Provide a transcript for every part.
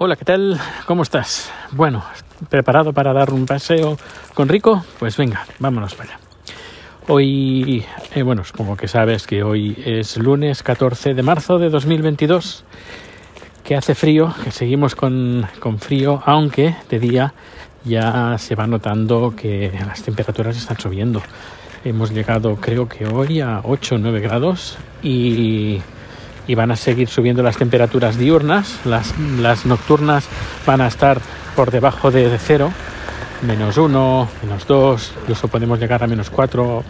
Hola, ¿qué tal? ¿Cómo estás? Bueno, ¿preparado para dar un paseo con Rico? Pues venga, vámonos para allá. Hoy, eh, bueno, supongo que sabes que hoy es lunes 14 de marzo de 2022, que hace frío, que seguimos con, con frío, aunque de día ya se va notando que las temperaturas están subiendo. Hemos llegado creo que hoy a 8 o 9 grados y y van a seguir subiendo las temperaturas diurnas. Las, las nocturnas van a estar por debajo de, cero, menos uno, menos dos, incluso podemos llegar a menos cuatro,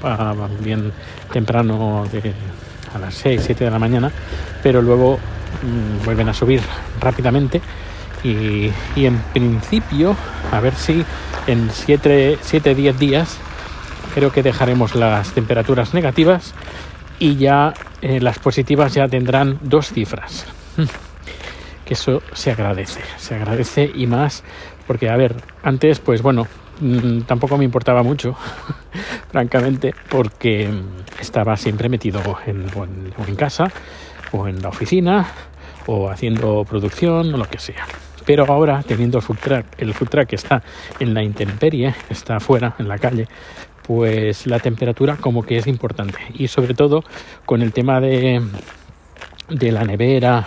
bien temprano a las seis, siete de la mañana, pero luego mm, vuelven a subir rápidamente. Y, y, en principio, a ver si en 7, 10 días creo que dejaremos las temperaturas negativas y ya eh, las positivas ya tendrán dos cifras. Que eso se agradece, se agradece y más porque, a ver, antes, pues bueno, mm, tampoco me importaba mucho, francamente, porque estaba siempre metido en, casa o en la oficina o haciendo producción o lo que sea. Pero ahora, teniendo el food truck, el food está en la intemperie, está afuera, en la calle, pues la temperatura como que es importante. Y sobre todo con el tema de, de la nevera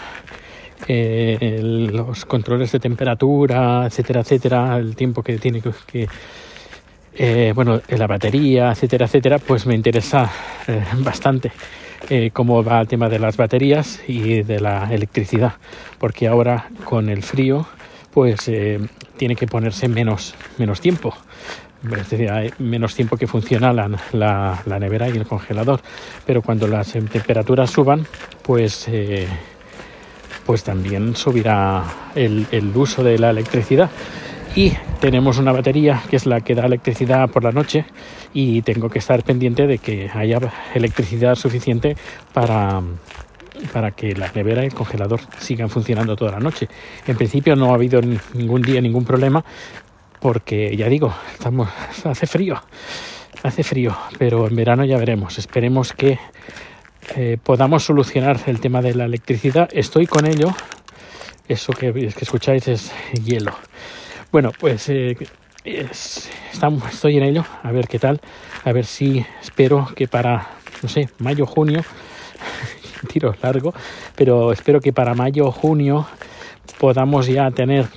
eh, los controles de temperatura etcétera etcétera el tiempo que tiene que, eh, bueno la batería etcétera etcétera pues me interesa eh, bastante cómo va el tema de las baterías y de la electricidad. Porque ahora con el frío pues tiene que ponerse menos menos tiempo es decir, menos tiempo que funciona la, la, nevera y el congelador. Pero cuando las temperaturas suban, pues, eh, pues también subirá el, el uso de la electricidad. Y tenemos una batería que es la que da electricidad por la noche y tengo que estar pendiente de que haya electricidad suficiente para, para que la nevera y el congelador sigan funcionando toda la noche. En principio no ha habido ningún día ningún problema, porque ya digo, estamos, hace frío, hace frío, pero en verano ya veremos. Esperemos que eh, podamos solucionar el tema de la electricidad. Estoy con ello. Eso que, escucháis es hielo. Bueno, pues eh, estamos, estoy en ello. A ver qué tal. A ver si espero que para, no sé, mayo, junio, tiro largo, pero espero que para mayo junio podamos ya tener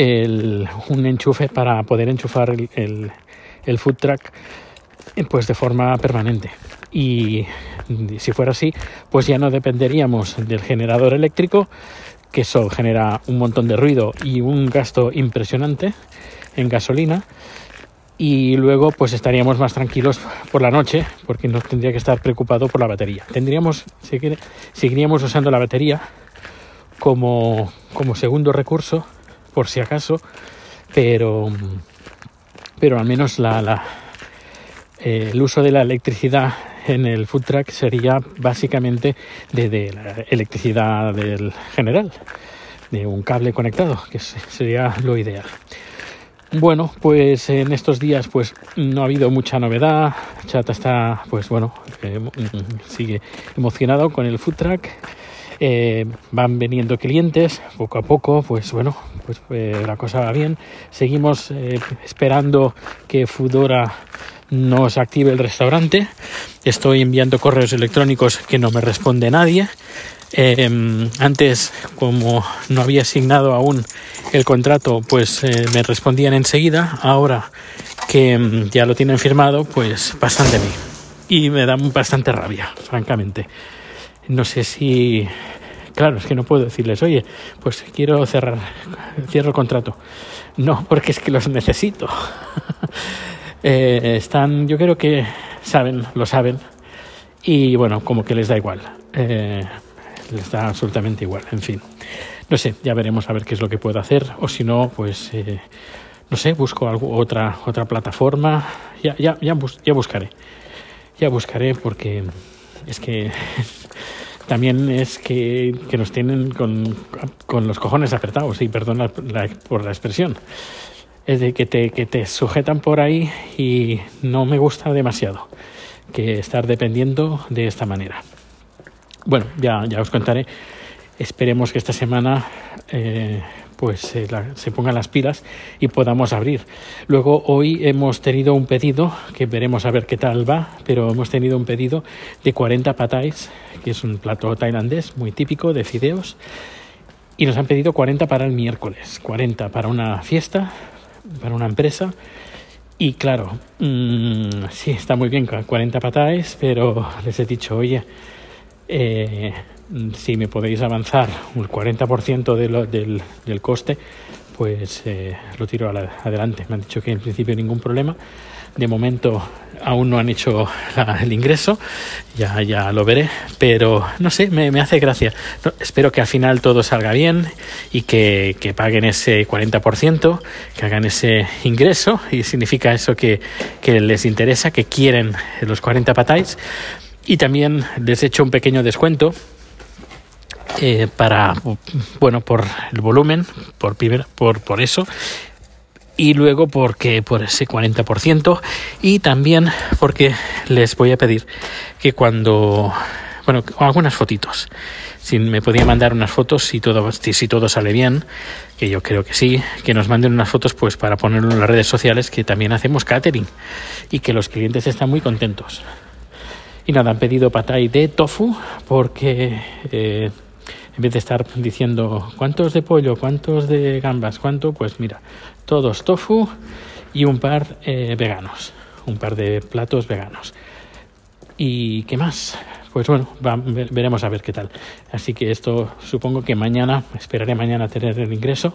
el, un enchufe para poder enchufar el, el, food truck eh, pues de forma permanente. Y si fuera así pues ya no dependeríamos del generador eléctrico que eso genera un montón de ruido y un gasto impresionante en gasolina. Y luego pues estaríamos más tranquilos por la noche porque no tendría que estar preocupado por la batería. Tendríamos seguiríamos usando la batería como, como segundo recurso por si acaso, pero, pero al menos la, eh, el uso de la electricidad en el food truck sería básicamente de, la electricidad del general, de un cable conectado, que sería lo ideal. Bueno, pues en estos días pues no ha habido mucha novedad. Chata está, pues bueno, eh, sigue emocionado con el food truck eh, van veniendo clientes poco a poco, pues bueno, pues eh, la cosa va bien. Seguimos eh, esperando que Fudora nos active el restaurante. Estoy enviando correos electrónicos que no me responde nadie. antes, como no había asignado aún el contrato, pues me respondían enseguida. Ahora que mm, ya lo tienen firmado, pues pasan de mí. Y me da bastante rabia, francamente. No sé si Claro, es que no puedo decirles, oye, pues quiero cerrar, cierro el contrato. No, porque es que los necesito. Eh, están, yo creo que saben, lo saben, y bueno, como que les da igual. Eh, les da absolutamente igual, en fin. No sé, ya veremos a ver qué es lo que puedo hacer, o si no, pues eh, no sé, busco otra, otra plataforma. Ya, ya, ya, ya buscaré. Ya buscaré porque es que también es que, nos tienen con, los cojones apretados, y perdón por la expresión. Es de que te, que te sujetan por ahí y no me gusta demasiado que estar dependiendo de esta manera. Bueno, ya, ya os contaré esperemos que esta semana eh, pues se, se, pongan las pilas y podamos abrir. Luego hoy hemos tenido un pedido, que veremos a ver qué tal va, pero hemos tenido un pedido de 40 patais, que es un plato tailandés muy típico de fideos, y nos han pedido 40 para el miércoles, 40 para una fiesta, para una empresa. Y claro, mmm, sí, está muy bien, 40 patais, pero les he dicho, oye, eh, si me podéis avanzar un 40% de lo, del, del, coste, pues eh, lo tiro adelante. Me han dicho que en principio ningún problema. De momento aún no han hecho la, el ingreso, ya, ya lo veré, pero no sé, me, me hace gracia. No, espero que al final todo salga bien y que, que, paguen ese 40%, que hagan ese ingreso y significa eso que, que les interesa, que quieren los 40 patáis. Y también les he hecho un pequeño descuento eh, para, bueno, por el volumen, por, primer, por, por eso, y luego porque por ese 40% y también porque les voy a pedir que cuando, bueno, algunas fotitos. Si me podía mandar unas fotos, si todo, si todo sale bien, que yo creo que sí, que nos manden unas fotos pues para ponerlo en las redes sociales, que también hacemos catering y que los clientes están muy contentos. Y nada, han pedido patay de tofu porque eh, en vez de estar diciendo cuántos de pollo, cuántos de gambas, cuánto, pues mira, todos tofu y un par eh, veganos, un par de platos veganos. ¿Y qué más? Pues bueno, va, veremos a ver qué tal. Así que esto supongo que mañana, esperaré mañana tener el ingreso.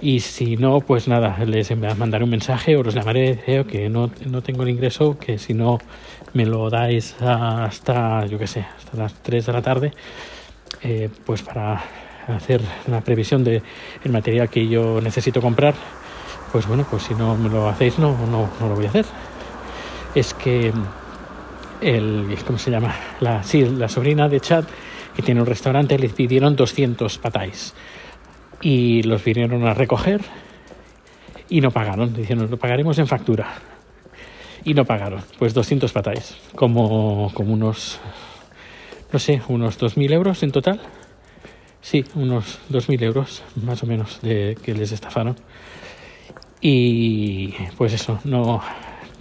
Y si no, pues nada, les mandaré un mensaje o los llamaré creo que no, no tengo el ingreso, que si no me lo dais hasta, yo qué sé, hasta las 3 de la tarde, eh, pues para hacer una previsión de el material que yo necesito comprar pues bueno pues si no me lo hacéis no no, lo voy a hacer. Es que el cómo se llama la sí, la sobrina de Chad que tiene un restaurante le pidieron 200 patáis y los vinieron a recoger y no pagaron. Diciendo lo pagaremos en factura y no pagaron pues 200 patáis como como unos no sé, unos 2.000 euros en total. Sí, unos 2.000 euros más o menos de que les estafaron. Y pues eso, no,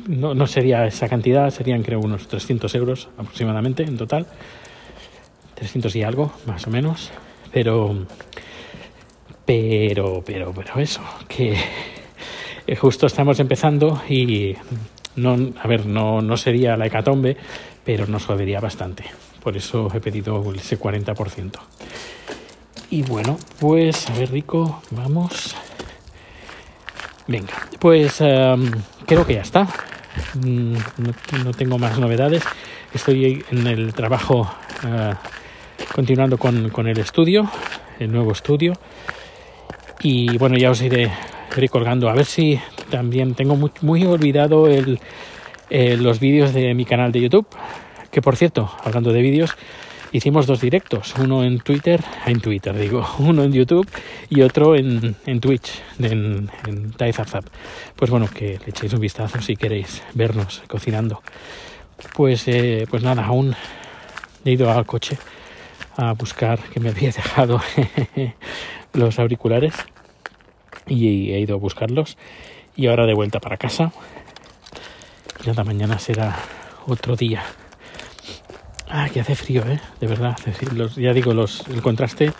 no, no, sería esa cantidad, serían creo unos 300 euros aproximadamente en total. 300 y algo, más o menos. Pero, pero, pero, pero eso, que justo estamos empezando y no, a ver, no, no sería la hecatombe, pero nos jodería bastante. Por eso he pedido ese 40%. Y bueno, pues a ver, Rico, vamos. Venga, pues um, creo que ya está. Mm, no, tengo más novedades. Estoy en el trabajo uh, continuando con, con, el estudio, el nuevo estudio. Y bueno, ya os iré recolgando. A ver si también tengo muy, muy olvidado el, eh, los vídeos de mi canal de YouTube. Que por cierto, hablando de vídeos, hicimos dos directos, uno en Twitter, en Twitter digo, uno en YouTube y otro en, en Twitch, en, en Taizapzap. Pues bueno, que le echéis un vistazo si queréis vernos cocinando. Pues, eh, pues nada, aún he ido al coche a buscar que me había dejado los auriculares y he ido a buscarlos y ahora de vuelta para casa. Ya la mañana será otro día. Ah, que hace frío, ¿eh? De verdad. Los, ya digo, los, el contraste.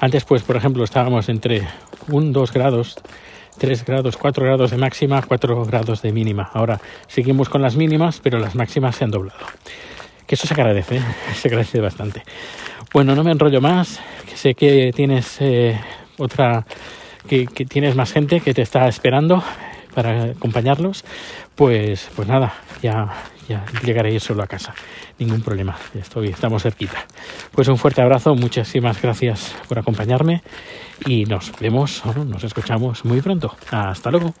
Antes, pues, por ejemplo, estábamos entre 1, 2 grados, 3 grados, 4 grados de máxima, 4 grados de mínima. Ahora seguimos con las mínimas, pero las máximas se han doblado. Que eso se agradece, ¿eh? se agradece bastante. Bueno, no me enrollo más, sé que tienes eh, otra, que, que tienes más gente que te está esperando para acompañarlos. Pues, pues nada, ya, ya llegaré yo solo a casa ningún problema. Estoy, estamos cerquita. Pues un fuerte abrazo, muchísimas gracias por acompañarme y nos vemos, nos escuchamos muy pronto. Hasta luego.